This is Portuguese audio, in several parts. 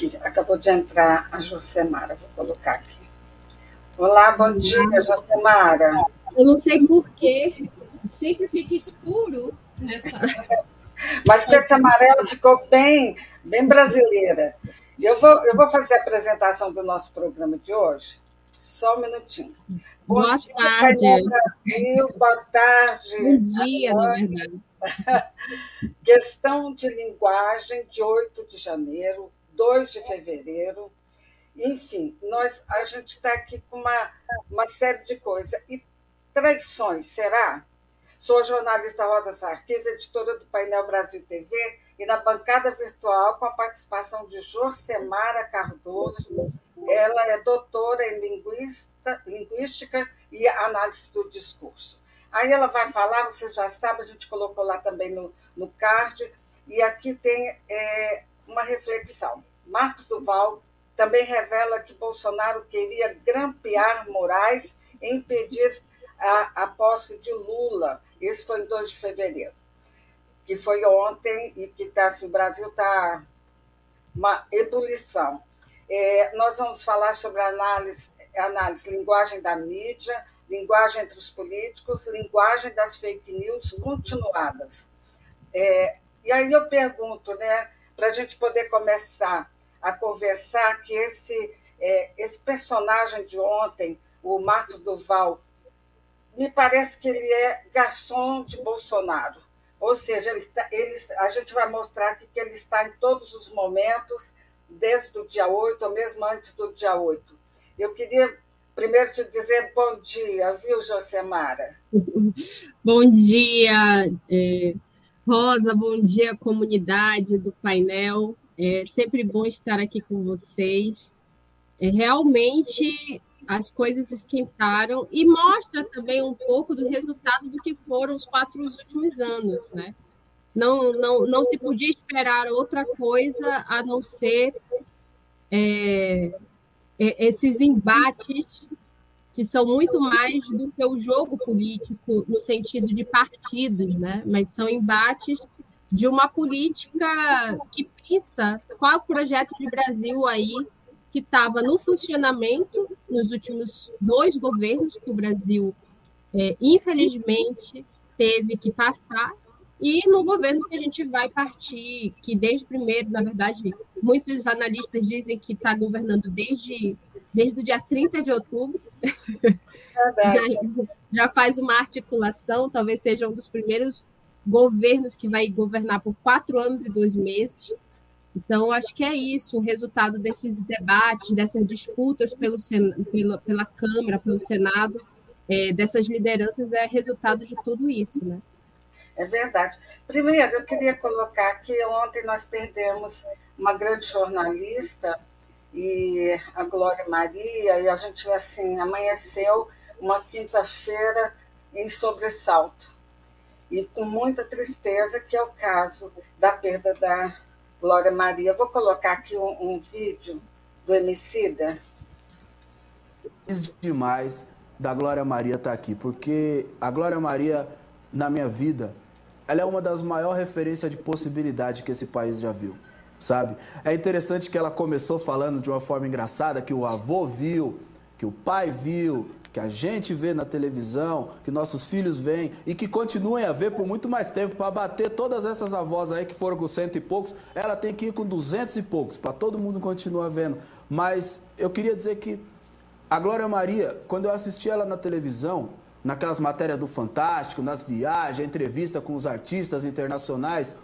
Aqui, acabou de entrar a Josemara, vou colocar aqui. Olá, bom dia, Josemara. Eu não sei porquê, sempre fica escuro nessa. Mas com esse amarelo ficou bem, bem brasileira. Eu vou, eu vou fazer a apresentação do nosso programa de hoje. Só um minutinho. Bom boa dia, tarde. Brasil, boa tarde. Bom dia, na verdade. Questão de linguagem de 8 de janeiro, 2 de fevereiro. Enfim, nós, a gente está aqui com uma, uma série de coisas. E traições, será? Sou a jornalista Rosa Sarquis, editora do Painel Brasil TV, e na bancada virtual com a participação de Josemara Cardoso. Ela é doutora em linguista, linguística e análise do discurso. Aí ela vai falar, você já sabe, a gente colocou lá também no, no card, e aqui tem é, uma reflexão. Marcos Duval também revela que Bolsonaro queria grampear Moraes e impedir a, a posse de Lula. Isso foi em 2 de fevereiro, que foi ontem e que tá, assim, o Brasil está uma ebulição. É, nós vamos falar sobre análise, análise, linguagem da mídia, linguagem entre os políticos, linguagem das fake news continuadas. É, e aí eu pergunto, né, para a gente poder começar a conversar, que esse, é, esse personagem de ontem, o Marcos Duval, me parece que ele é garçom de Bolsonaro. Ou seja, ele, tá, ele, a gente vai mostrar aqui que ele está em todos os momentos, desde o dia 8, ou mesmo antes do dia 8. Eu queria primeiro te dizer bom dia, viu, Josemara? bom dia, é, Rosa, bom dia, comunidade do painel. É sempre bom estar aqui com vocês. É, realmente as coisas esquentaram e mostra também um pouco do resultado do que foram os quatro últimos anos, né? Não, não, não se podia esperar outra coisa a não ser é, é, esses embates que são muito mais do que o jogo político no sentido de partidos, né? Mas são embates de uma política que pensa qual é o projeto de Brasil aí que estava no funcionamento nos últimos dois governos que o Brasil, é, infelizmente, teve que passar, e no governo que a gente vai partir, que desde primeiro, na verdade, muitos analistas dizem que está governando desde, desde o dia 30 de outubro. já, já faz uma articulação, talvez seja um dos primeiros governos que vai governar por quatro anos e dois meses. Então, acho que é isso, o resultado desses debates, dessas disputas pelo, pela, pela Câmara, pelo Senado, é, dessas lideranças, é resultado de tudo isso, né? É verdade. Primeiro, eu queria colocar que ontem nós perdemos uma grande jornalista, e a Glória Maria, e a gente assim amanheceu uma quinta-feira em sobressalto. E com muita tristeza, que é o caso da perda da Glória Maria. vou colocar aqui um, um vídeo do Emicida. Demais da Glória Maria estar tá aqui, porque a Glória Maria, na minha vida, ela é uma das maiores referências de possibilidade que esse país já viu, sabe? É interessante que ela começou falando de uma forma engraçada que o avô viu, que o pai viu, que a gente vê na televisão, que nossos filhos veem e que continuem a ver por muito mais tempo para bater todas essas avós aí que foram com cento e poucos, ela tem que ir com duzentos e poucos para todo mundo continuar vendo. Mas eu queria dizer que a Glória Maria, quando eu assisti ela na televisão, naquelas matérias do Fantástico, nas viagens, entrevista com os artistas internacionais,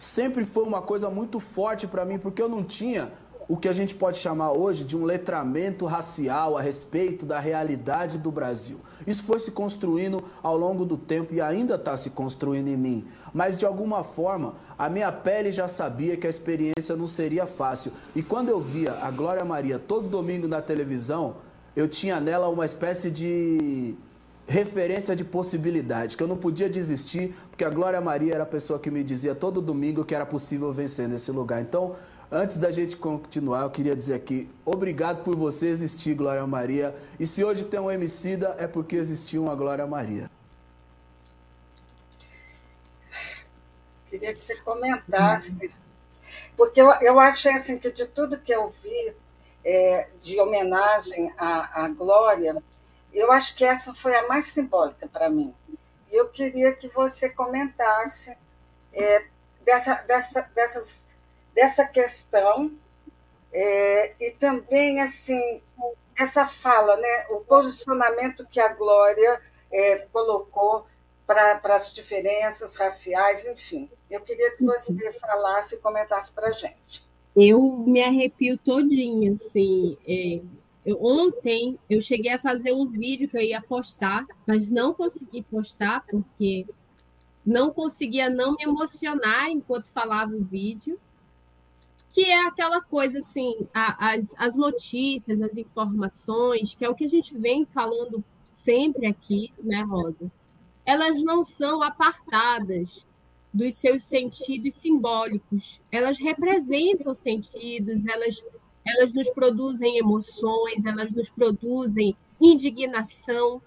sempre foi uma coisa muito forte para mim, porque eu não tinha o que a gente pode chamar hoje de um letramento racial a respeito da realidade do Brasil. Isso foi se construindo ao longo do tempo e ainda está se construindo em mim. Mas de alguma forma, a minha pele já sabia que a experiência não seria fácil. E quando eu via a Glória Maria todo domingo na televisão, eu tinha nela uma espécie de referência de possibilidade, que eu não podia desistir, porque a Glória Maria era a pessoa que me dizia todo domingo que era possível vencer nesse lugar. Então, Antes da gente continuar, eu queria dizer aqui, obrigado por você existir, Glória Maria. E se hoje tem um Emicida, é porque existiu uma Glória Maria. Que queria que você comentasse, porque eu, eu achei assim, que de tudo que eu vi é, de homenagem à, à Glória, eu acho que essa foi a mais simbólica para mim. E eu queria que você comentasse é, dessa, dessa, dessas, dessa questão é, e também assim essa fala, né, o posicionamento que a Glória é, colocou para as diferenças raciais, enfim. Eu queria que você uhum. falasse e comentasse para a gente. Eu me arrepio todinha, assim. É, eu, ontem eu cheguei a fazer um vídeo que eu ia postar, mas não consegui postar porque não conseguia não me emocionar enquanto falava o vídeo que é aquela coisa assim, a, as, as notícias, as informações, que é o que a gente vem falando sempre aqui, né, Rosa? Elas não são apartadas dos seus sentidos simbólicos. Elas representam sentidos, elas, elas nos produzem emoções, elas nos produzem indignação.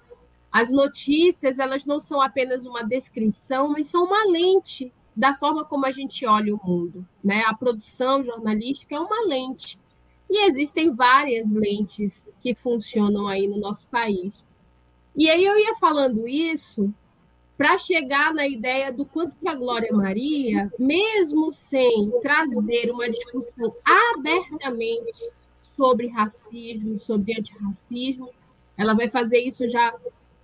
As notícias, elas não são apenas uma descrição, mas são uma lente da forma como a gente olha o mundo. Né? A produção jornalística é uma lente. E existem várias lentes que funcionam aí no nosso país. E aí eu ia falando isso para chegar na ideia do quanto que a Glória Maria, mesmo sem trazer uma discussão abertamente sobre racismo, sobre antirracismo, ela vai fazer isso já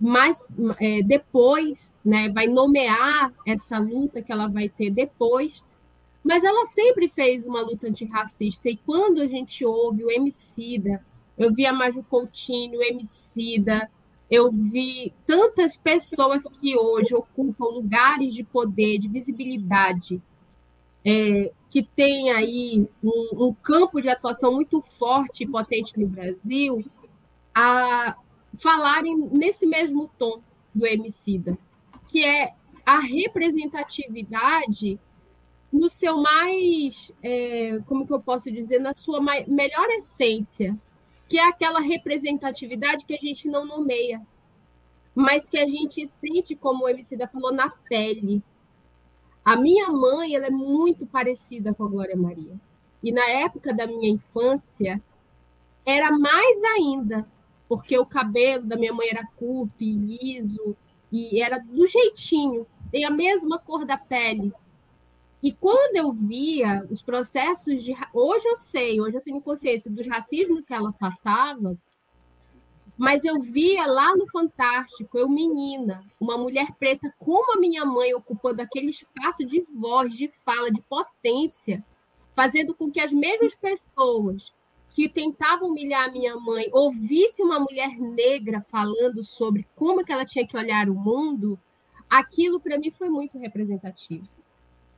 mas é, depois, né, vai nomear essa luta que ela vai ter depois, mas ela sempre fez uma luta antirracista, e quando a gente ouve o Emicida, eu vi a Maju Coutinho, o Emicida, eu vi tantas pessoas que hoje ocupam lugares de poder, de visibilidade, é, que tem aí um, um campo de atuação muito forte e potente no Brasil, a, falarem nesse mesmo tom do Emicida, que é a representatividade no seu mais, é, como que eu posso dizer, na sua mais, melhor essência, que é aquela representatividade que a gente não nomeia, mas que a gente sente, como o Emicida falou, na pele. A minha mãe, ela é muito parecida com a Glória Maria. E na época da minha infância, era mais ainda, porque o cabelo da minha mãe era curto e liso, e era do jeitinho, tem a mesma cor da pele. E quando eu via os processos de. Hoje eu sei, hoje eu tenho consciência do racismo que ela passava, mas eu via lá no Fantástico, eu menina, uma mulher preta como a minha mãe, ocupando aquele espaço de voz, de fala, de potência, fazendo com que as mesmas pessoas que tentava humilhar a minha mãe ouvisse uma mulher negra falando sobre como que ela tinha que olhar o mundo, aquilo para mim foi muito representativo.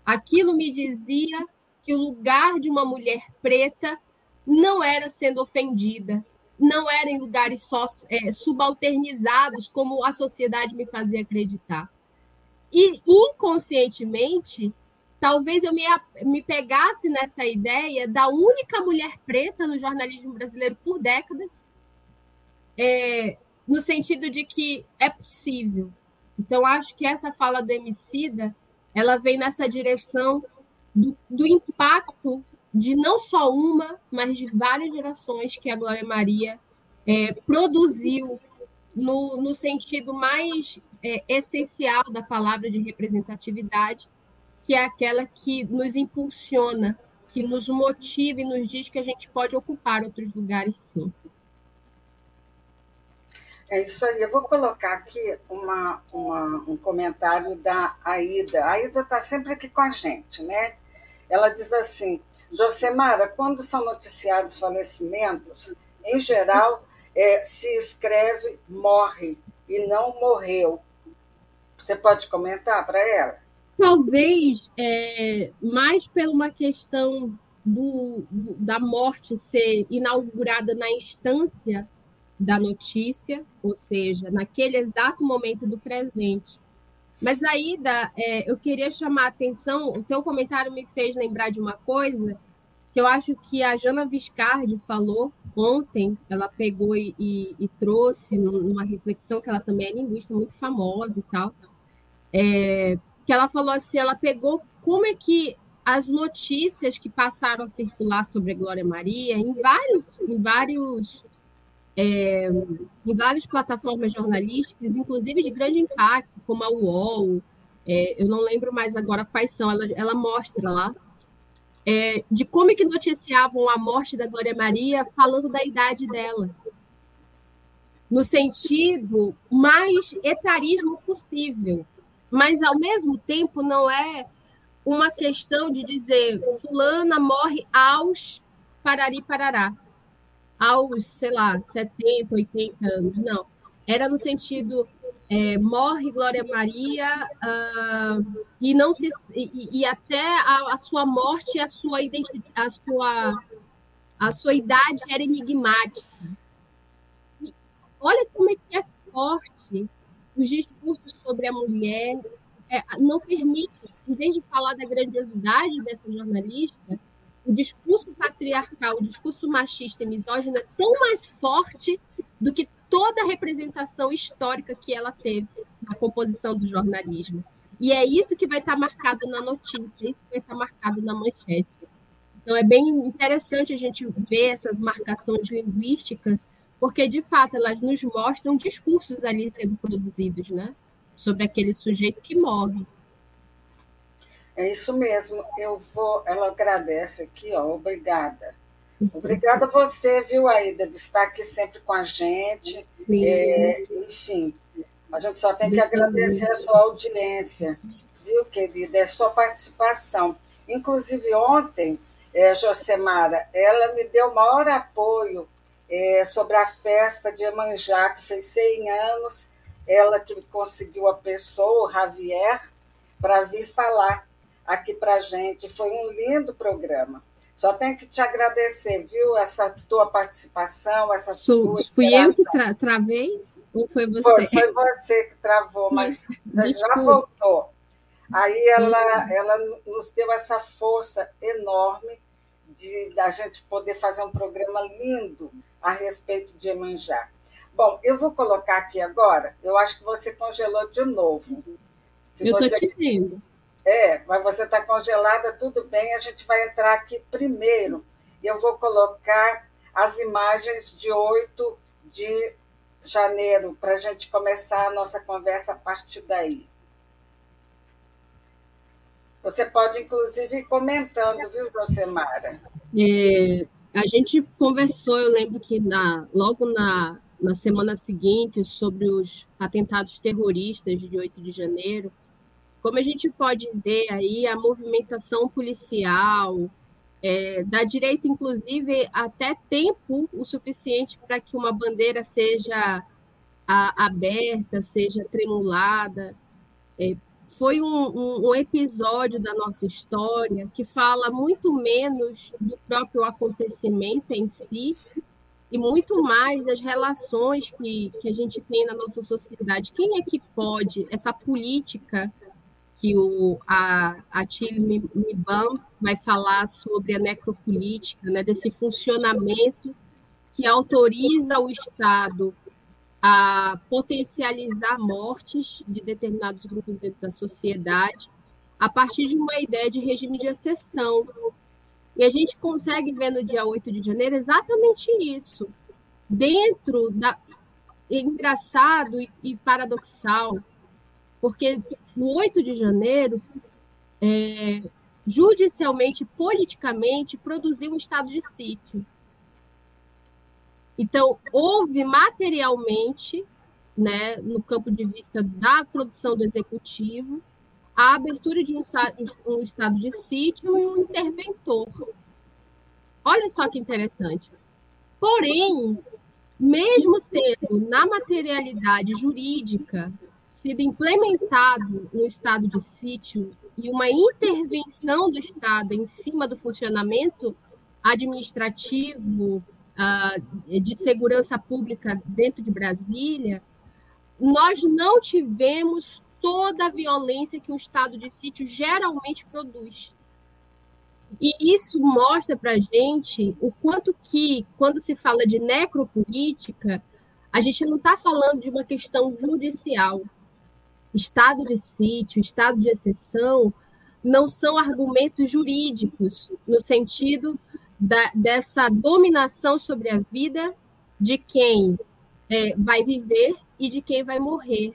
Aquilo me dizia que o lugar de uma mulher preta não era sendo ofendida, não era em lugares só, é, subalternizados, como a sociedade me fazia acreditar. E inconscientemente, talvez eu me, me pegasse nessa ideia da única mulher preta no jornalismo brasileiro por décadas, é, no sentido de que é possível. Então, acho que essa fala do Emicida, ela vem nessa direção do, do impacto de não só uma, mas de várias gerações que a Glória Maria é, produziu no, no sentido mais é, essencial da palavra de representatividade, que é aquela que nos impulsiona, que nos motiva e nos diz que a gente pode ocupar outros lugares, sim. É isso aí. Eu vou colocar aqui uma, uma, um comentário da Aida. A Aida está sempre aqui com a gente, né? Ela diz assim: Josemara, quando são noticiados falecimentos, em geral, é, se escreve morre e não morreu. Você pode comentar para ela? Talvez é, mais por uma questão do, do, da morte ser inaugurada na instância da notícia, ou seja, naquele exato momento do presente. Mas, Aida, é, eu queria chamar a atenção, o teu comentário me fez lembrar de uma coisa que eu acho que a Jana Viscardi falou ontem, ela pegou e, e, e trouxe numa reflexão, que ela também é linguista muito famosa e tal, é, que ela falou assim, ela pegou como é que as notícias que passaram a circular sobre a Glória Maria em vários, em vários é, em várias plataformas jornalísticas, inclusive de grande impacto, como a UOL, é, eu não lembro mais agora quais são, ela, ela mostra lá, é, de como é que noticiavam a morte da Glória Maria falando da idade dela. No sentido mais etarismo possível. Mas, ao mesmo tempo, não é uma questão de dizer fulana morre aos parari parará, aos, sei lá, 70, 80 anos. Não. Era no sentido é, morre Glória Maria uh, e não se e, e até a, a, sua morte a sua identidade a sua a sua idade era enigmática e olha como é que é forte os discursos sobre a mulher é, não permite em vez de falar da grandiosidade dessa jornalista o discurso patriarcal o discurso machista e misógino é tão mais forte do que toda a representação histórica que ela teve na composição do jornalismo. E é isso que vai estar marcado na notícia, é isso que vai estar marcado na manchete. Então, é bem interessante a gente ver essas marcações linguísticas, porque, de fato, elas nos mostram discursos ali sendo produzidos, né? Sobre aquele sujeito que morre. É isso mesmo. Eu vou. Ela agradece aqui, ó. Obrigada. Obrigada a você, viu, Aida, de estar aqui sempre com a gente. É, enfim, a gente só tem que agradecer a sua audiência, viu, querida? É a sua participação. Inclusive, ontem, é, Josemara, ela me deu maior apoio é, sobre a festa de Emanjá, que fez 100 anos. Ela que conseguiu a pessoa, o Javier, para vir falar aqui para a gente. Foi um lindo programa. Só tenho que te agradecer, viu, essa tua participação, essa Sou, tua Fui eu que tra travei ou foi você? Foi, foi você que travou, mas você já voltou. Aí ela, ela nos deu essa força enorme de da gente poder fazer um programa lindo a respeito de Emanjá. Bom, eu vou colocar aqui agora, eu acho que você congelou de novo. Se eu estou te vendo. É, mas você está congelada, tudo bem, a gente vai entrar aqui primeiro. Eu vou colocar as imagens de 8 de janeiro, para a gente começar a nossa conversa a partir daí. Você pode, inclusive, ir comentando, viu, Josemara? É, a gente conversou, eu lembro que na, logo na, na semana seguinte, sobre os atentados terroristas de 8 de janeiro, como a gente pode ver aí, a movimentação policial é, dá direito, inclusive, até tempo o suficiente para que uma bandeira seja a, aberta, seja tremulada. É, foi um, um, um, episódio da nossa história que fala muito menos do próprio acontecimento em si e muito mais das relações que, que a gente tem na nossa sociedade. Quem é que pode, essa política que o, a, a Tilly Mibam vai falar sobre a necropolítica, né, desse funcionamento que autoriza o Estado a potencializar mortes de determinados grupos dentro da sociedade a partir de uma ideia de regime de exceção. E a gente consegue ver no dia 8 de janeiro exatamente isso. Dentro da. Engraçado e, e paradoxal, porque no 8 de janeiro, é, judicialmente, politicamente, produziu um estado de sítio. Então, houve materialmente, né, no campo de vista da produção do executivo, a abertura de um, um estado de sítio e um interventor. Olha só que interessante. Porém, mesmo tendo na materialidade jurídica sido implementado um estado de sítio e uma intervenção do Estado em cima do funcionamento administrativo uh, de segurança pública dentro de Brasília, nós não tivemos toda a violência que um estado de sítio geralmente produz. E isso mostra para a gente o quanto que, quando se fala de necropolítica, a gente não está falando de uma questão judicial, estado de sítio, estado de exceção, não são argumentos jurídicos, no sentido da, dessa dominação sobre a vida de quem é, vai viver e de quem vai morrer.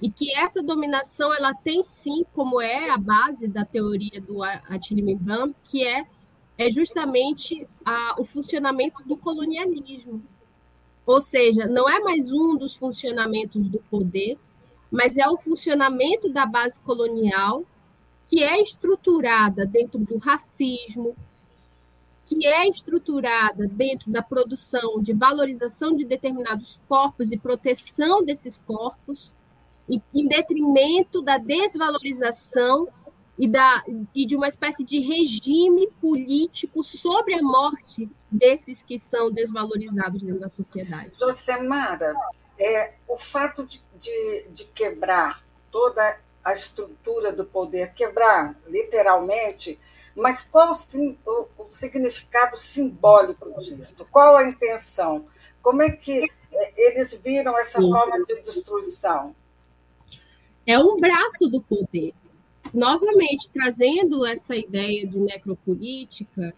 E que essa dominação ela tem sim, como é a base da teoria do Attila Mbam, que é, é justamente a, o funcionamento do colonialismo. Ou seja, não é mais um dos funcionamentos do poder, mas é o funcionamento da base colonial que é estruturada dentro do racismo, que é estruturada dentro da produção de valorização de determinados corpos e proteção desses corpos, em detrimento da desvalorização e, da, e de uma espécie de regime político sobre a morte desses que são desvalorizados dentro da sociedade. Josemara, é, o fato de, de, de quebrar toda a estrutura do poder, quebrar literalmente, mas qual o, o significado simbólico disso? Qual a intenção? Como é que é, eles viram essa Sim. forma de destruição? É um braço do poder. Novamente, trazendo essa ideia de necropolítica,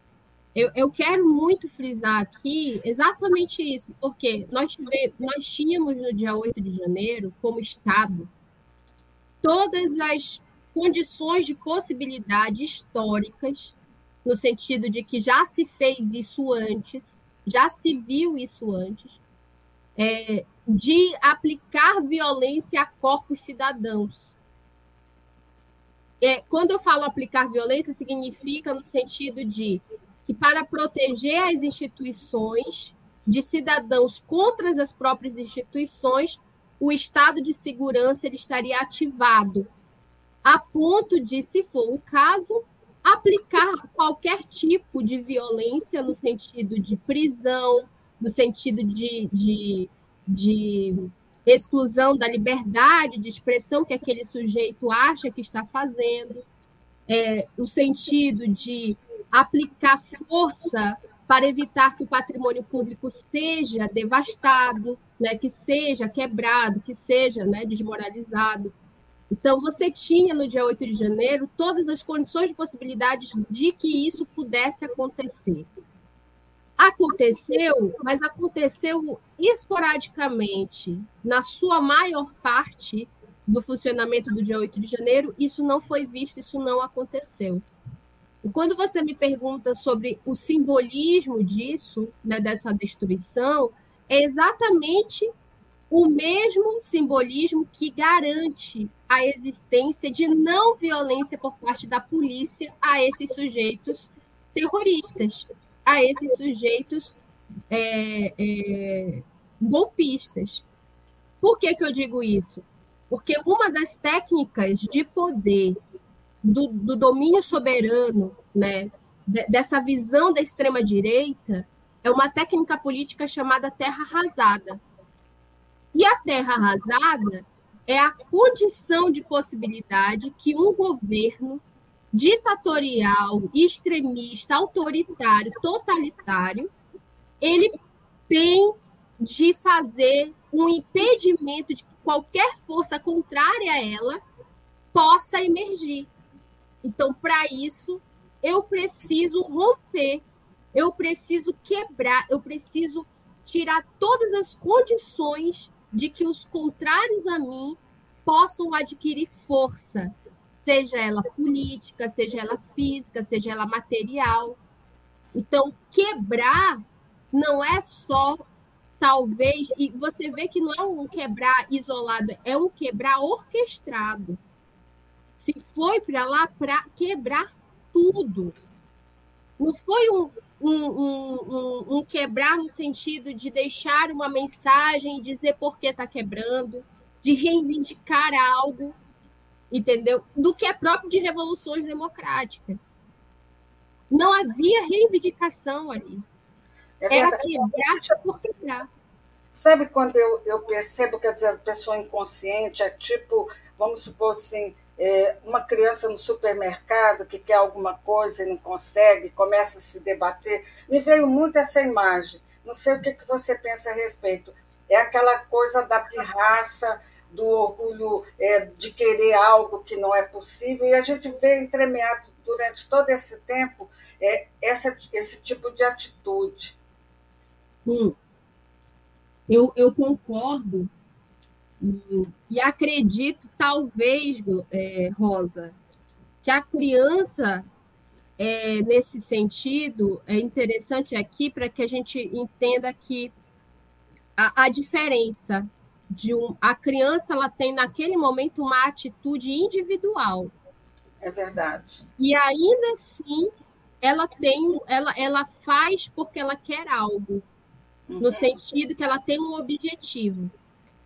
eu, eu quero muito frisar aqui exatamente isso, porque nós, tive, nós tínhamos no dia 8 de janeiro, como Estado, todas as condições de possibilidade históricas, no sentido de que já se fez isso antes, já se viu isso antes, é, de aplicar violência a corpos cidadãos. É, quando eu falo aplicar violência, significa no sentido de que para proteger as instituições de cidadãos contra as próprias instituições, o estado de segurança ele estaria ativado, a ponto de, se for o caso, aplicar qualquer tipo de violência no sentido de prisão, no sentido de, de, de exclusão da liberdade de expressão que aquele sujeito acha que está fazendo, é, o sentido de aplicar força para evitar que o patrimônio público seja devastado, né, que seja quebrado, que seja né, desmoralizado. Então, você tinha no dia 8 de janeiro todas as condições de possibilidades de que isso pudesse acontecer. Aconteceu, mas aconteceu esporadicamente. Na sua maior parte do funcionamento do dia 8 de janeiro, isso não foi visto, isso não aconteceu. Quando você me pergunta sobre o simbolismo disso, né, dessa destruição, é exatamente o mesmo simbolismo que garante a existência de não violência por parte da polícia a esses sujeitos terroristas, a esses sujeitos é, é, golpistas. Por que, que eu digo isso? Porque uma das técnicas de poder do, do domínio soberano, né, dessa visão da extrema-direita, é uma técnica política chamada terra arrasada. E a terra arrasada é a condição de possibilidade que um governo ditatorial, extremista, autoritário, totalitário, ele tem de fazer um impedimento de que qualquer força contrária a ela possa emergir. Então, para isso, eu preciso romper, eu preciso quebrar, eu preciso tirar todas as condições de que os contrários a mim possam adquirir força, seja ela política, seja ela física, seja ela material. Então, quebrar não é só talvez, e você vê que não é um quebrar isolado, é um quebrar orquestrado se foi para lá para quebrar tudo. Não foi um, um, um, um, quebrar no sentido de deixar uma mensagem e dizer por que está quebrando, de reivindicar algo, entendeu? Do que é próprio de revoluções democráticas. Não havia reivindicação ali. É Era quebrar por quebrar. Sabe quando eu, eu percebo, quer dizer, a pessoa inconsciente é tipo, vamos supor assim, é, uma criança no supermercado que quer alguma coisa e não consegue, começa a se debater. Me veio muito essa imagem. Não sei o que, que você pensa a respeito. é aquela coisa da pirraça, do orgulho é, de querer algo que não é possível, e a gente vê entremeado durante todo esse tempo é, essa, esse tipo de atitude. Hum. Eu, eu concordo e acredito, talvez, é, Rosa, que a criança, é, nesse sentido, é interessante aqui para que a gente entenda que a, a diferença de um, a criança ela tem naquele momento uma atitude individual. É verdade. E ainda assim, ela tem, ela, ela faz porque ela quer algo, uhum. no sentido que ela tem um objetivo.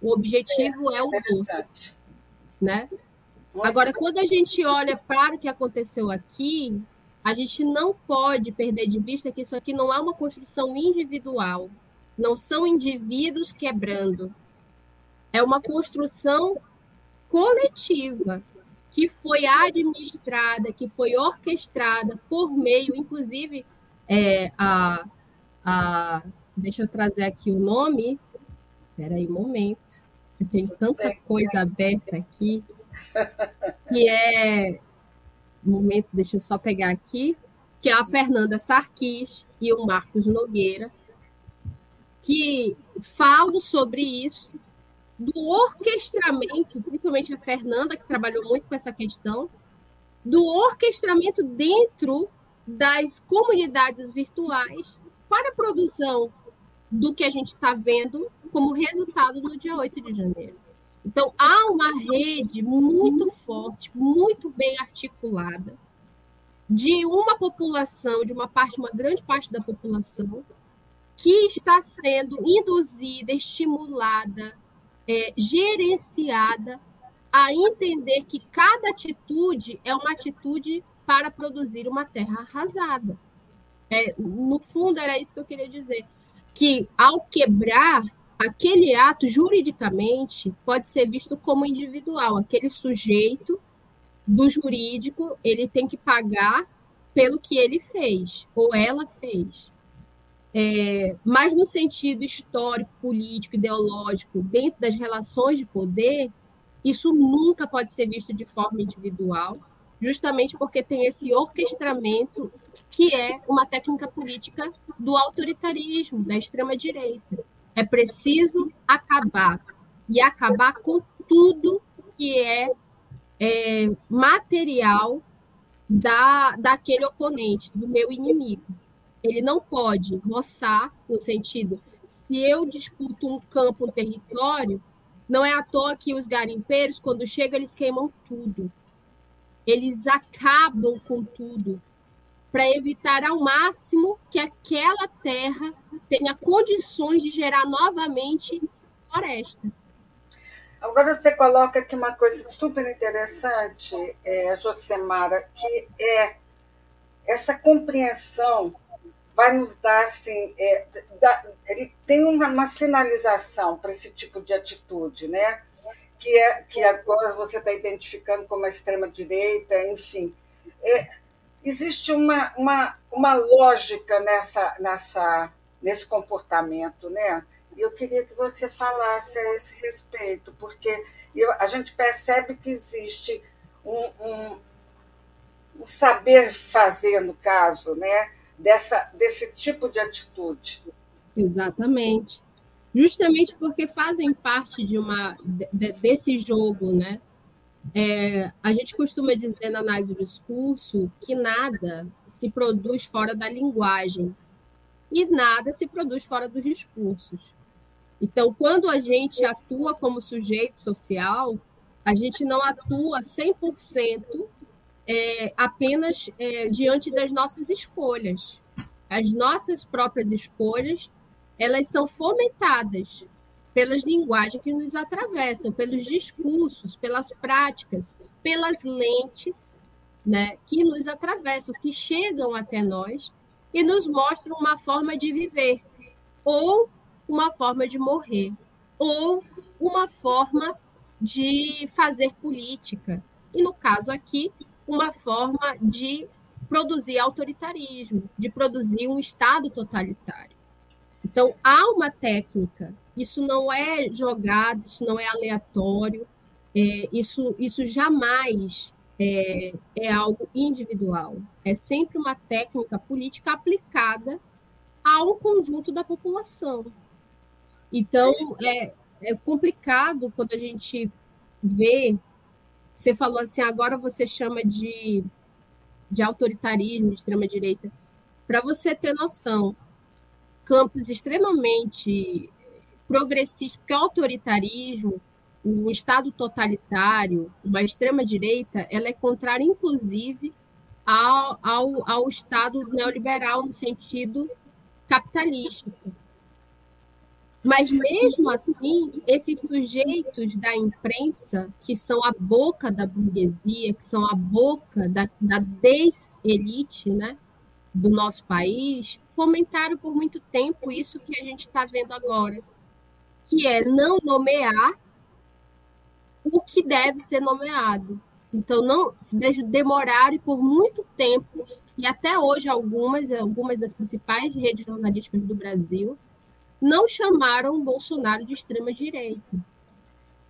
O objetivo é, é o doce, né? Agora, quando a gente olha para o que aconteceu aqui, a gente não pode perder de vista que isso aqui não é uma construção individual, não são indivíduos quebrando, é uma construção coletiva que foi administrada, que foi orquestrada por meio, inclusive, é, a, a, deixa eu trazer aqui o nome. Espera aí um momento. Eu tenho tanta coisa aberta aqui que é um momento, deixa eu só pegar aqui, que é a Fernanda Sarquis e o Marcos Nogueira, que falam sobre isso do orquestramento, principalmente a Fernanda, que trabalhou muito com essa questão, do orquestramento dentro das comunidades virtuais para a produção do que a gente está vendo como resultado no dia 8 de janeiro. Então, há uma rede muito forte, muito bem articulada, de uma população, de uma parte, uma grande parte da população, que está sendo induzida, estimulada, é, gerenciada a entender que cada atitude é uma atitude para produzir uma terra arrasada. É, no fundo, era isso que eu queria dizer. Que ao quebrar, aquele ato juridicamente pode ser visto como individual. Aquele sujeito do jurídico, ele tem que pagar pelo que ele fez, ou ela fez. É, mas no sentido histórico, político, ideológico, dentro das relações de poder, isso nunca pode ser visto de forma individual, justamente porque tem esse orquestramento que é uma técnica política do autoritarismo, da extrema-direita. É preciso acabar, e acabar com tudo que é, é material da, daquele oponente, do meu inimigo. Ele não pode roçar, no sentido, se eu disputo um campo, um território, não é à toa que os garimpeiros, quando chegam, eles queimam tudo. Eles acabam com tudo para evitar ao máximo que aquela terra tenha condições de gerar novamente floresta. Agora você coloca aqui uma coisa super interessante, é, Josemara, que é essa compreensão vai nos dar assim, é, dá, ele tem uma, uma sinalização para esse tipo de atitude, né? Que é que agora você está identificando como a extrema direita, enfim, é, existe uma, uma, uma lógica nessa, nessa nesse comportamento, né? E eu queria que você falasse a esse respeito, porque eu, a gente percebe que existe um, um, um saber fazer no caso, né? dessa, desse tipo de atitude. Exatamente. Justamente porque fazem parte de uma de, desse jogo, né? É, a gente costuma dizer na análise do discurso que nada se produz fora da linguagem e nada se produz fora dos discursos. Então, quando a gente atua como sujeito social, a gente não atua 100% é, apenas é, diante das nossas escolhas. As nossas próprias escolhas, elas são fomentadas pelas linguagens que nos atravessam, pelos discursos, pelas práticas, pelas lentes né, que nos atravessam, que chegam até nós e nos mostram uma forma de viver, ou uma forma de morrer, ou uma forma de fazer política. E no caso aqui, uma forma de produzir autoritarismo, de produzir um Estado totalitário. Então, há uma técnica Isso não é jogado, isso não é aleatório, é, isso, isso jamais é, é algo individual. É sempre uma técnica política aplicada a um conjunto da população. Então, é, é complicado quando a gente vê. Você falou assim, agora você chama de, de autoritarismo, de extrema-direita. Para você ter noção, campos extremamente progressistas, porque o autoritarismo, um Estado totalitário, uma extrema-direita, ela é contrária, inclusive, ao, ao, ao Estado neoliberal, no sentido capitalístico. Mas mesmo assim, esses sujeitos da imprensa, que são a boca da burguesia, que são a boca da, da des-elite né, do nosso país, fomentaram por muito tempo isso que a gente está vendo agora, que é não nomear o que deve ser nomeado. Então, não demoraram por muito tempo, e até hoje algumas, algumas das principais redes jornalísticas do Brasil não chamaram Bolsonaro de extrema-direita.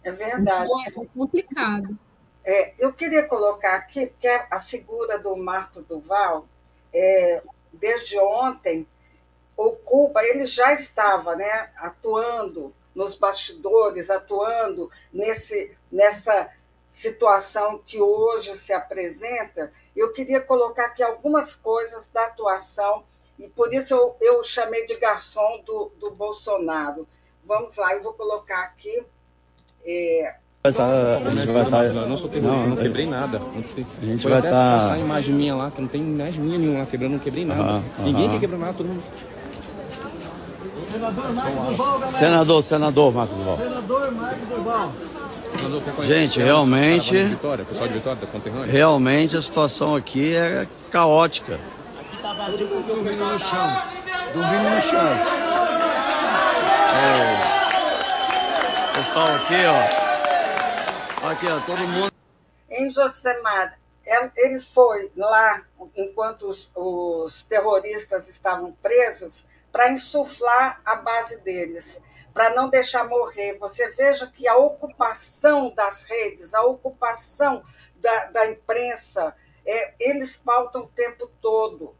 É verdade. Então, é complicado. É, eu queria colocar aqui, porque a figura do Marco Duval, é, desde ontem, ocupa, ele já estava né, atuando nos bastidores, atuando nesse, nessa situação que hoje se apresenta. Eu queria colocar aqui algumas coisas da atuação e por isso eu, eu chamei de garçom do, do Bolsonaro. Vamos lá, eu vou colocar aqui. É, vai tá, a gente vai estar. Tá, não, não sou terrorista, não, não quebrei nada. A gente vai estar. Tá... passar a imagem minha lá, que não tem imagem minha nenhuma lá quebrando, não quebrei nada. Ninguém aham. que quebrou nada, todo mundo. Senador, senador Marcos Duval. Senador Marcos Duval. Gente, realmente. Vitória, pessoal de Vitória, da Realmente a situação aqui é caótica vazio porque dormindo no chão. Dormindo no chão. É. Pessoal aqui, ó. Aqui, ó, todo mundo. Em Josemar, ele foi lá enquanto os, os terroristas estavam presos para insuflar a base deles, para não deixar morrer. Você veja que a ocupação das redes, a ocupação da, da imprensa, é, eles pautam o tempo todo.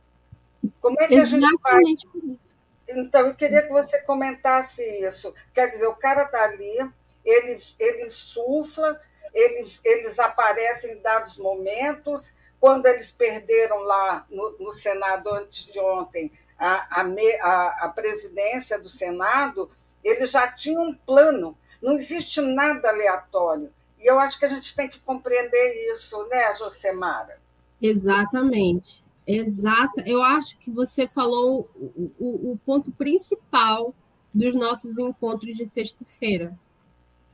Como é que Exatamente a gente faz? Então, eu queria que você comentasse isso. Quer dizer, o cara está ali, ele, ele insufla, ele, eles aparecem em dados momentos. Quando eles perderam lá no, no Senado antes de ontem a, a, a presidência do Senado, eles já tinham um plano. Não existe nada aleatório. E eu acho que a gente tem que compreender isso, né, Josemara? Exatamente. Exata. Eu acho que você falou o, o, o ponto principal dos nossos encontros de sexta-feira.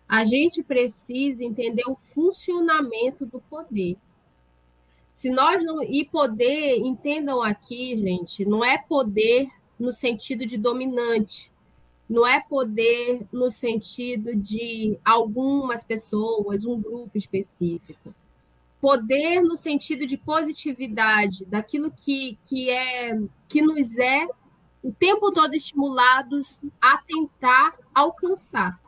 A gente precisa entender o funcionamento do poder. Se nós não. E poder, entendam aqui, gente, não é poder no sentido de dominante, não é poder no sentido de algumas pessoas, um grupo específico poder no sentido de positividade, daquilo que, que é que nos é o tempo todo estimulados a tentar alcançar.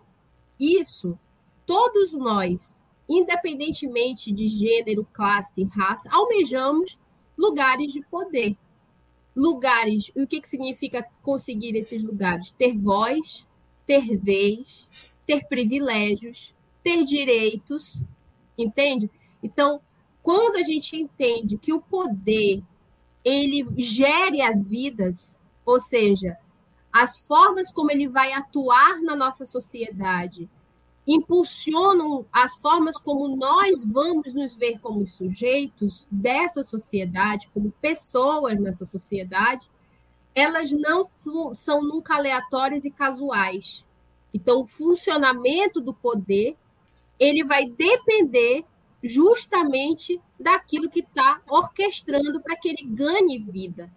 Isso, todos nós, independentemente de gênero, classe, raça, almejamos lugares de poder. Lugares, e o que, que significa conseguir esses lugares? Ter voz, ter vez, ter privilégios, ter direitos, entende? Então, quando a gente entende que o poder ele gere as vidas, ou seja, as formas como ele vai atuar na nossa sociedade impulsionam as formas como nós vamos nos ver como sujeitos dessa sociedade, como pessoas nessa sociedade, elas não são nunca aleatórias e casuais. Então, o funcionamento do poder ele vai depender justamente daquilo que está orquestrando para que ele ganhe vida.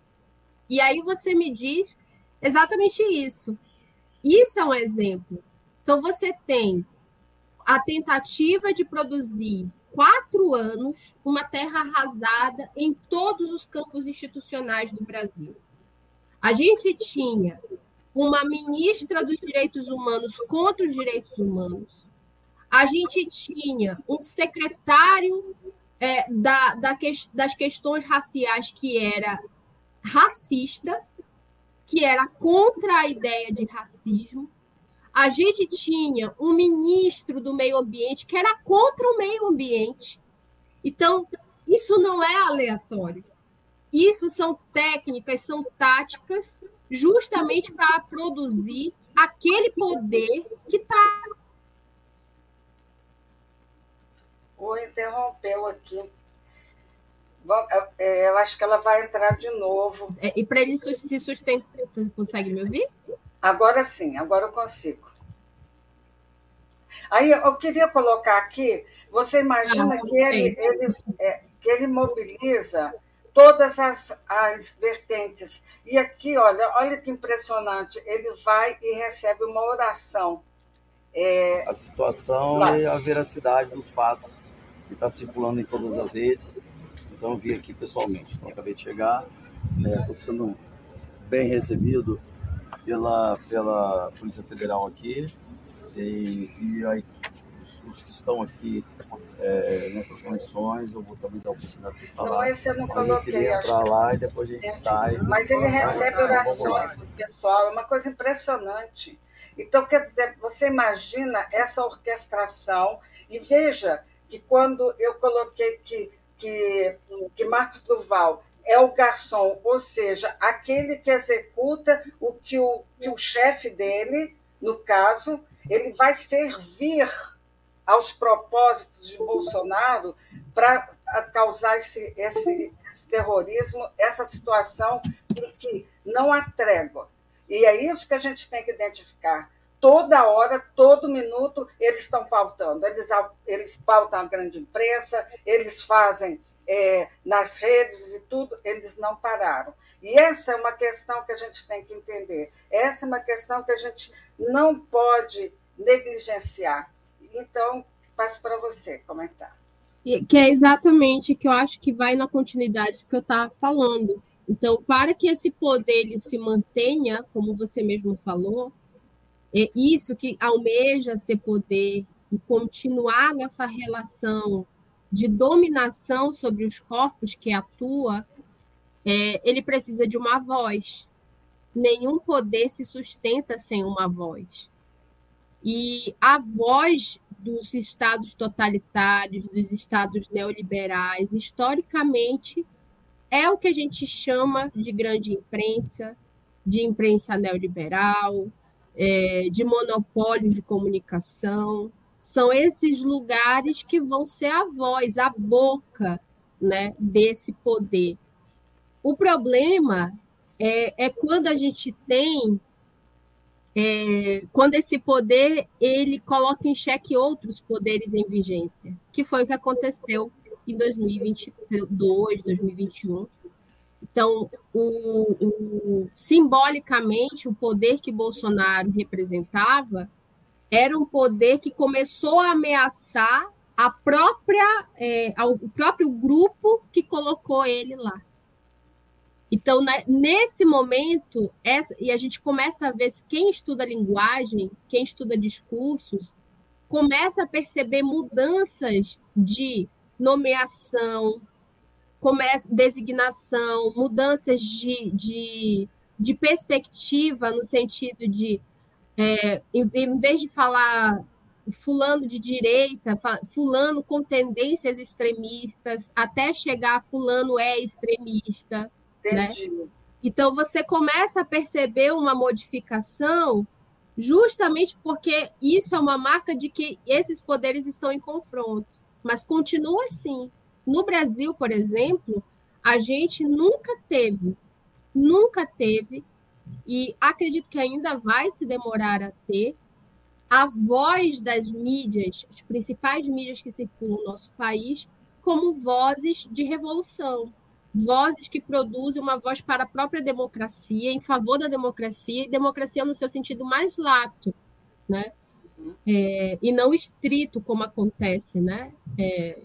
E aí você me diz exatamente isso. Isso é um exemplo. Então você tem a tentativa de produzir quatro anos uma terra arrasada em todos os campos institucionais do Brasil. A gente tinha uma ministra dos direitos humanos contra os direitos humanos. A gente tinha um secretário é, da, da que, das questões raciais que era racista, que era contra a ideia de racismo. A gente tinha um ministro do meio ambiente que era contra o meio ambiente. Então, isso não é aleatório. Isso são técnicas, são táticas, justamente para produzir aquele poder que está. O interrompeu aqui. É, eu acho que ela vai entrar de novo. É, e para ele se sustentar, você consegue me ouvir? Agora sim, agora eu consigo. Aí eu queria colocar aqui, você imagina ah, que ele, ele, é, que ele mobiliza todas as, as vertentes. E aqui, olha, olha que impressionante, ele vai e recebe uma oração. É, a situação lá. e a veracidade dos fatos que está circulando em todas as redes. Então, eu vim aqui pessoalmente. Então, acabei de chegar, estou é, sendo bem recebido pela, pela Polícia Federal aqui. E, e aí, os, os que estão aqui é, nessas condições, eu vou também dar a oportunidade de falar. Não, esse eu não coloquei. Entrar lá e depois a gente sai. Mas ele recebe orações do pessoal, é uma coisa impressionante. Então, quer dizer, você imagina essa orquestração e veja que quando eu coloquei que, que, que Marcos Duval é o garçom, ou seja, aquele que executa o que o, que o chefe dele, no caso, ele vai servir aos propósitos de Bolsonaro para causar esse, esse, esse, terrorismo, essa situação em que não há trégua. E é isso que a gente tem que identificar. Toda hora, todo minuto, eles estão pautando. Eles, eles pautam a grande imprensa, eles fazem é, nas redes e tudo, eles não pararam. E essa é uma questão que a gente tem que entender. Essa é uma questão que a gente não pode negligenciar. Então, passo para você comentar. Que é exatamente que eu acho que vai na continuidade que eu estava falando. Então, para que esse poder ele se mantenha, como você mesmo falou, é isso que almeja ser poder e continuar nessa relação de dominação sobre os corpos que atua, é, ele precisa de uma voz. Nenhum poder se sustenta sem uma voz. E a voz dos estados totalitários, dos estados neoliberais, historicamente, é o que a gente chama de grande imprensa, de imprensa neoliberal, é, de monopólio de comunicação. São esses lugares que vão ser a voz, a boca né, desse poder. O problema é, é quando a gente tem é, quando esse poder ele coloca em xeque outros poderes em vigência, que foi o que aconteceu em 2022, 2021. Então, o, o, simbolicamente, o poder que Bolsonaro representava era um poder que começou a ameaçar a própria, é, o próprio grupo que colocou ele lá. Então, né, nesse momento, essa, e a gente começa a ver quem estuda linguagem, quem estuda discursos, começa a perceber mudanças de nomeação, começa, designação, mudanças de, de, de perspectiva no sentido de, é, em, em vez de falar fulano de direita, fulano com tendências extremistas, até chegar fulano é extremista. Né? Então você começa a perceber uma modificação justamente porque isso é uma marca de que esses poderes estão em confronto. Mas continua assim. No Brasil, por exemplo, a gente nunca teve, nunca teve, e acredito que ainda vai se demorar a ter, a voz das mídias, as principais mídias que circulam no nosso país, como vozes de revolução, vozes que produzem uma voz para a própria democracia, em favor da democracia, e democracia no seu sentido mais lato, né? É, e não estrito como acontece, né? É...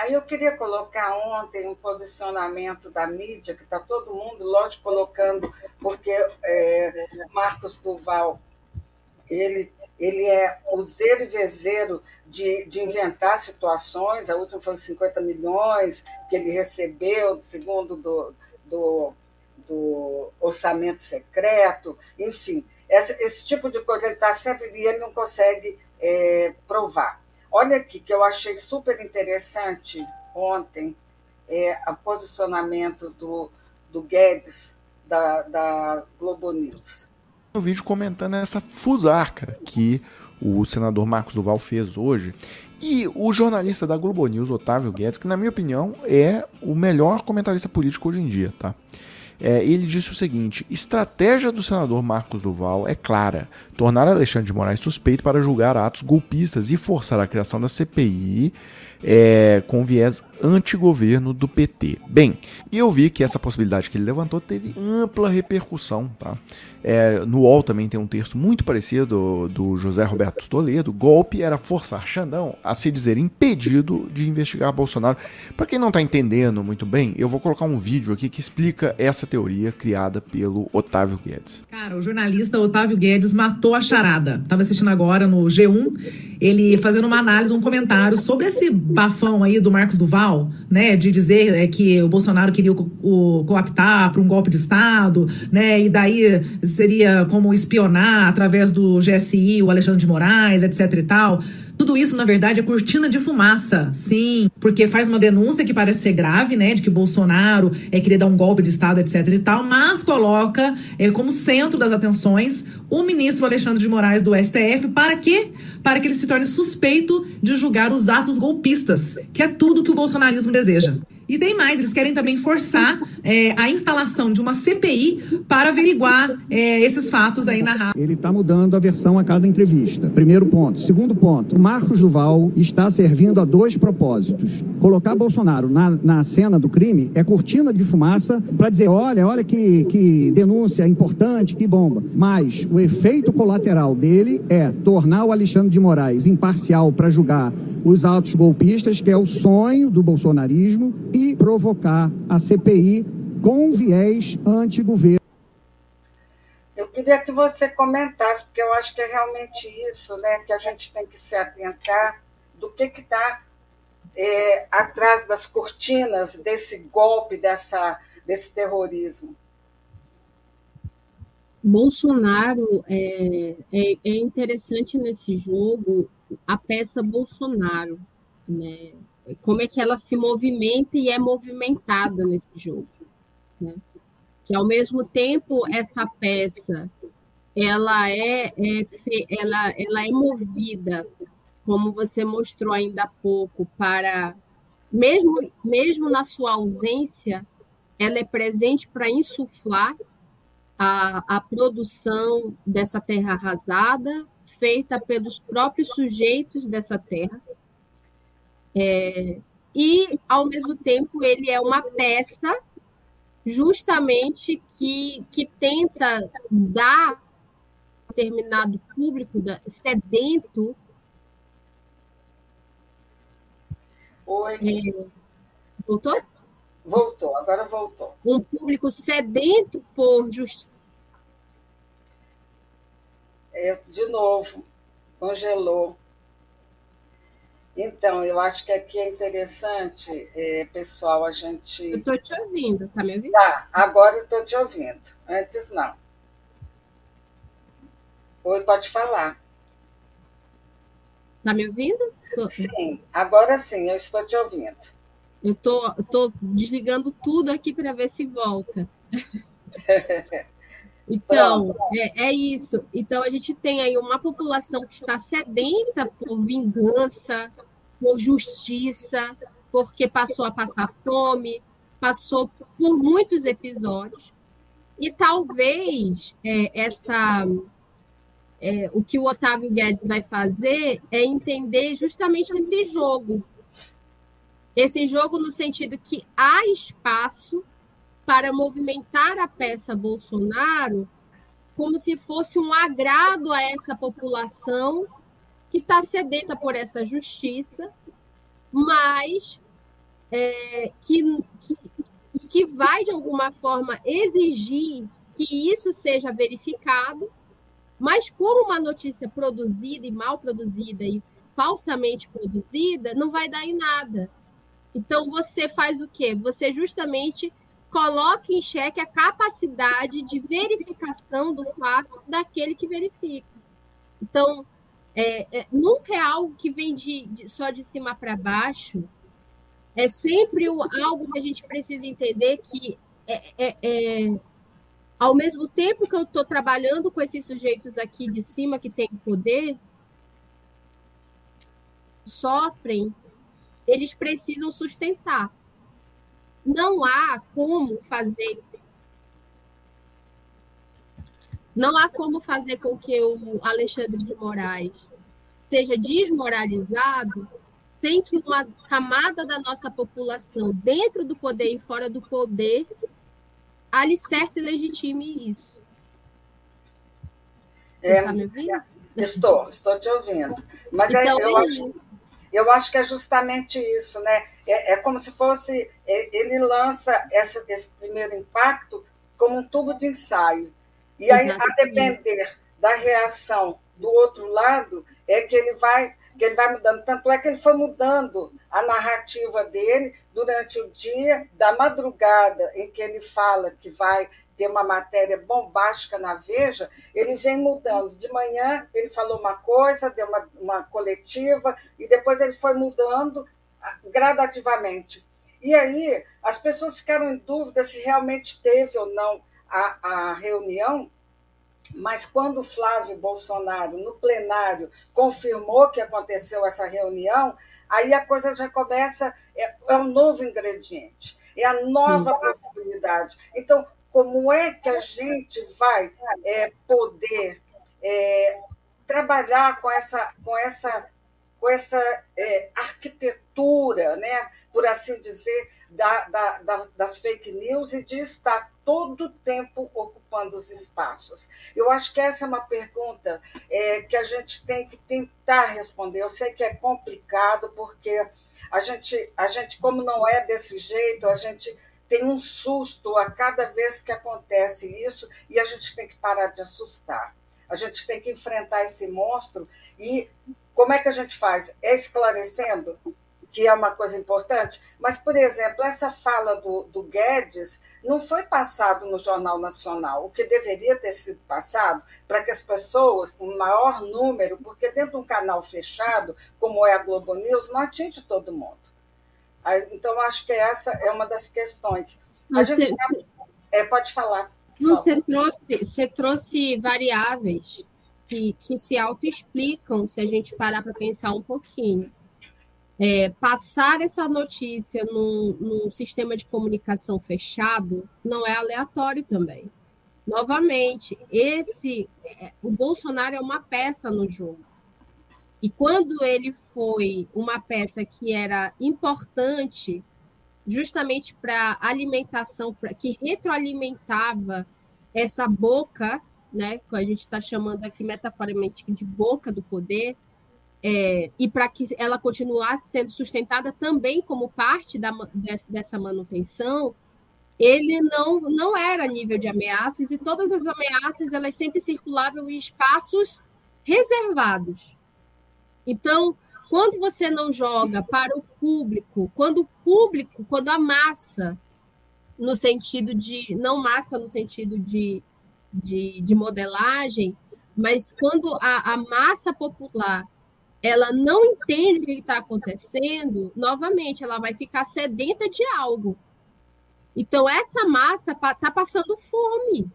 Aí eu queria colocar ontem um posicionamento da mídia, que está todo mundo, lógico, colocando, porque é, Marcos Duval ele, ele é o zero e vezeiro de, de inventar situações, a última foi 50 milhões que ele recebeu, segundo do, do, do orçamento secreto, enfim, esse, esse tipo de coisa ele está sempre e ele não consegue é, provar. Olha aqui, que eu achei super interessante ontem, é, o posicionamento do, do Guedes, da, da Globo News. No vídeo comentando essa fusarca que o senador Marcos Duval fez hoje. E o jornalista da Globo News, Otávio Guedes, que na minha opinião é o melhor comentarista político hoje em dia, tá? É, ele disse o seguinte: estratégia do senador Marcos Duval é clara: tornar Alexandre de Moraes suspeito para julgar atos golpistas e forçar a criação da CPI é, com viés antigoverno do PT. Bem, eu vi que essa possibilidade que ele levantou teve ampla repercussão, tá? É, no UOL também tem um texto muito parecido do José Roberto Toledo. Golpe era forçar Xandão a se dizer impedido de investigar Bolsonaro. Para quem não está entendendo muito bem, eu vou colocar um vídeo aqui que explica essa teoria criada pelo Otávio Guedes. Cara, o jornalista Otávio Guedes matou a charada. Tava assistindo agora no G1, ele fazendo uma análise, um comentário sobre esse bafão aí do Marcos Duval, né, de dizer é, que o Bolsonaro queria o, o cooptar para um golpe de Estado, né, e daí seria como espionar através do GSI, o Alexandre de Moraes, etc e tal. Tudo isso, na verdade, é cortina de fumaça, sim, porque faz uma denúncia que parece ser grave, né, de que Bolsonaro é querer dar um golpe de Estado, etc e tal, mas coloca é, como centro das atenções o ministro Alexandre de Moraes do STF para quê? Para que ele se torne suspeito de julgar os atos golpistas, que é tudo que o bolsonarismo deseja. E tem mais, eles querem também forçar é, a instalação de uma CPI para averiguar é, esses fatos aí na rádio. Ele está mudando a versão a cada entrevista. Primeiro ponto. Segundo ponto, Marcos Duval está servindo a dois propósitos. Colocar Bolsonaro na, na cena do crime é cortina de fumaça para dizer, olha, olha que, que denúncia importante, que bomba. Mas o efeito colateral dele é tornar o Alexandre de Moraes imparcial para julgar os atos golpistas, que é o sonho do bolsonarismo, e provocar a CPI com viés anti-governo. Eu queria que você comentasse, porque eu acho que é realmente isso, né, que a gente tem que se atentar do que está é, atrás das cortinas desse golpe, dessa, desse terrorismo. Bolsonaro é, é, é interessante nesse jogo a peça Bolsonaro, né? como é que ela se movimenta e é movimentada nesse jogo, né? Que ao mesmo tempo essa peça ela é, é ela, ela é movida, como você mostrou ainda há pouco, para mesmo mesmo na sua ausência, ela é presente para insuflar a, a produção dessa terra arrasada, feita pelos próprios sujeitos dessa terra, é, e, ao mesmo tempo, ele é uma peça justamente que, que tenta dar determinado público da, sedento. Oi. É, voltou? Voltou, agora voltou. Um público sedento por justiça. É, de novo, congelou. Então, eu acho que aqui é interessante, é, pessoal, a gente. Eu estou te ouvindo, tá me ouvindo? Tá, agora estou te ouvindo. Antes não. Oi, pode falar. Tá me ouvindo? Tô... Sim, agora sim, eu estou te ouvindo. Eu tô, tô desligando tudo aqui para ver se volta. Então, é, é, isso. Então, a gente tem aí uma população que está sedenta por vingança, por justiça, porque passou a passar fome, passou por muitos episódios. E talvez é, essa é, o que o Otávio Guedes vai fazer é entender justamente esse jogo. Esse jogo no sentido que há espaço para movimentar a peça Bolsonaro como se fosse um agrado a essa população que está sedenta por essa justiça, mas é, que, que, que vai, de alguma forma, exigir que isso seja verificado, mas como uma notícia produzida e mal produzida e falsamente produzida, não vai dar em nada. Então, você faz o quê? Você justamente coloca em xeque a capacidade de verificação do fato daquele que verifica. Então, é, é, nunca é algo que vem de, de só de cima para baixo. É sempre o, algo que a gente precisa entender que é, é, é ao mesmo tempo que eu estou trabalhando com esses sujeitos aqui de cima que têm poder, sofrem, eles precisam sustentar. Não há como fazer não há como fazer com que o Alexandre de Moraes seja desmoralizado sem que uma camada da nossa população, dentro do poder e fora do poder, alicerce legitime isso. Você é, tá me ouvindo? Estou, estou te ouvindo. Mas então, eu, é acho, eu acho que é justamente isso, né? É, é como se fosse. É, ele lança esse, esse primeiro impacto como um tubo de ensaio. E aí, a depender da reação do outro lado, é que ele vai que ele vai mudando. Tanto é que ele foi mudando a narrativa dele durante o dia, da madrugada em que ele fala que vai ter uma matéria bombástica na Veja, ele vem mudando. De manhã ele falou uma coisa, deu uma, uma coletiva, e depois ele foi mudando ah, gradativamente. E aí as pessoas ficaram em dúvida se realmente teve ou não a, a reunião, mas quando Flávio Bolsonaro, no plenário, confirmou que aconteceu essa reunião, aí a coisa já começa, é, é um novo ingrediente, é a nova possibilidade. Então, como é que a gente vai é, poder é, trabalhar com essa, com essa, com essa é, arquitetura, né, por assim dizer, da, da, da, das fake news e de estar todo o tempo ocupando os espaços? Eu acho que essa é uma pergunta é, que a gente tem que tentar responder. Eu sei que é complicado, porque a gente, a gente, como não é desse jeito, a gente tem um susto a cada vez que acontece isso e a gente tem que parar de assustar. A gente tem que enfrentar esse monstro e como é que a gente faz? É esclarecendo, que é uma coisa importante, mas, por exemplo, essa fala do, do Guedes não foi passado no Jornal Nacional, o que deveria ter sido passado para que as pessoas, um maior número, porque dentro de um canal fechado, como é a Globo News, não atinge todo mundo. Então, acho que essa é uma das questões. A gente tá, é, pode falar. Você trouxe, você trouxe variáveis que, que se autoexplicam se a gente parar para pensar um pouquinho. É, passar essa notícia num, num, sistema de comunicação fechado não é aleatório também. Novamente, esse é, o Bolsonaro é uma peça no jogo. E quando ele foi uma peça que era importante justamente para alimentação, pra, que retroalimentava essa boca, né, que a gente está chamando aqui metaforicamente de boca do poder, é, e para que ela continuasse sendo sustentada também como parte da, dessa manutenção, ele não, não era nível de ameaças, e todas as ameaças elas sempre circulavam em espaços reservados. Então, quando você não joga para o público, quando o público, quando a massa, no sentido de, não massa no sentido de, de, de modelagem, mas quando a, a massa popular ela não entende o que está acontecendo, novamente, ela vai ficar sedenta de algo. Então, essa massa está passando fome.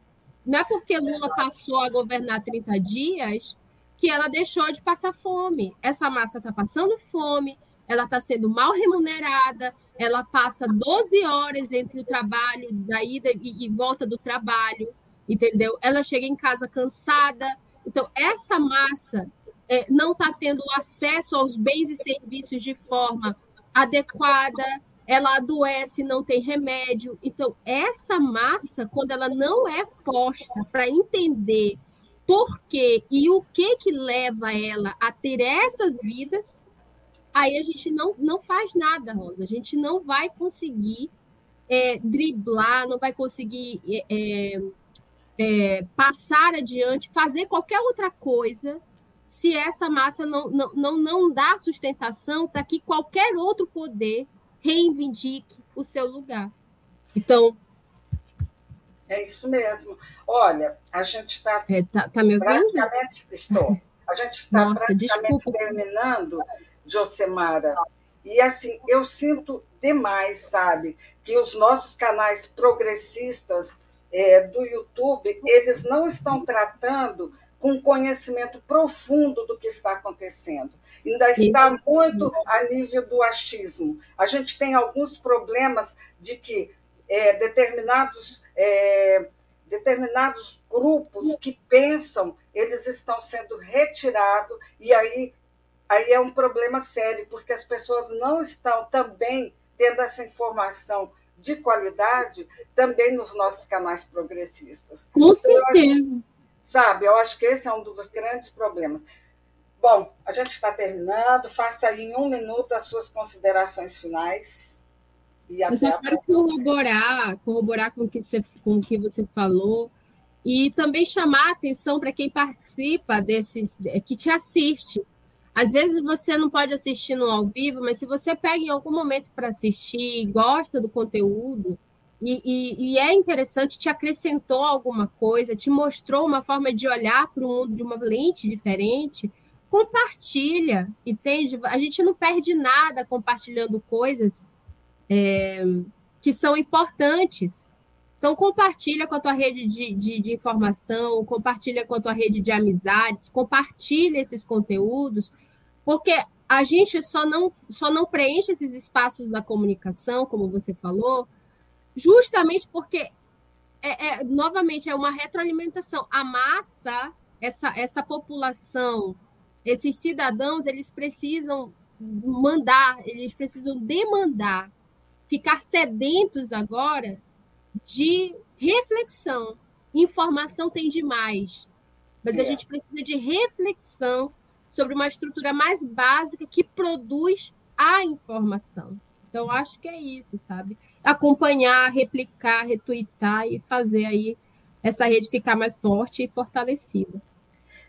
Não é porque Lula passou a governar 30 dias que ela deixou de passar fome. Essa massa está passando fome, ela está sendo mal remunerada, ela passa 12 horas entre o trabalho, da ida e, e volta do trabalho, entendeu? Ela chega em casa cansada. Então, essa massa é, não está tendo acesso aos bens e serviços de forma adequada, ela adoece, não tem remédio. Então, essa massa, quando ela não é posta para entender por quê e o que que leva ela a ter essas vidas, aí a gente não, não faz nada, Rosa. A gente não vai conseguir é, driblar, não vai conseguir é, é, passar adiante, fazer qualquer outra coisa se essa massa não, não, não, não dá sustentação para que qualquer outro poder reivindique o seu lugar. Então. É isso mesmo. Olha, a gente está. É, tá, tá me ouvindo? Praticamente. Estou. A gente está Nossa, praticamente desculpa. terminando, Josemara. E assim, eu sinto demais, sabe, que os nossos canais progressistas é, do YouTube, eles não estão tratando com conhecimento profundo do que está acontecendo. Ainda está muito a nível do achismo. A gente tem alguns problemas de que é, determinados, é, determinados grupos que pensam, eles estão sendo retirados, e aí, aí é um problema sério, porque as pessoas não estão também tendo essa informação de qualidade também nos nossos canais progressistas. Com certeza. Sabe, eu acho que esse é um dos grandes problemas. Bom, a gente está terminando. Faça aí em um minuto as suas considerações finais. E eu só quero corroborar, corroborar com o que você, com o que você falou e também chamar a atenção para quem participa desses, que te assiste. Às vezes você não pode assistir no ao vivo, mas se você pega em algum momento para assistir, gosta do conteúdo, e, e, e, é interessante, te acrescentou alguma coisa, te mostrou uma forma de olhar para o mundo de uma lente diferente, compartilha, entende? A gente não perde nada compartilhando coisas é, que são importantes. Então, compartilha com a tua rede de, de, de, informação, compartilha com a tua rede de amizades, compartilha esses conteúdos, porque a gente só não, só não preenche esses espaços da comunicação, como você falou, justamente porque, é, é, novamente, é uma retroalimentação. A massa, essa, essa população, esses cidadãos, eles precisam mandar, eles precisam demandar, ficar sedentos agora de reflexão. Informação tem demais, mas é. a gente precisa de reflexão sobre uma estrutura mais básica que produz a informação. Então, acho que é isso, sabe? Acompanhar, replicar, retweetar e fazer aí essa rede ficar mais forte e fortalecida.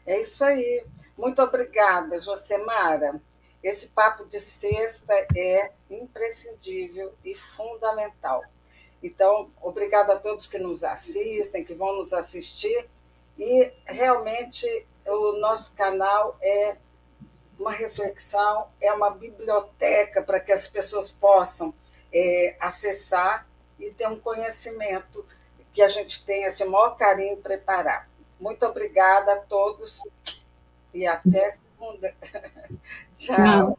É isso aí. Muito obrigada, Josemara. Esse papo de sexta é imprescindível e fundamental. Então, obrigada a todos que nos assistem, que vão nos assistir. E realmente o nosso canal é uma reflexão, é uma biblioteca para que as pessoas possam é, acessar e ter um conhecimento que a gente tenha esse maior carinho preparar. Muito obrigada a todos e até segunda. Tchau.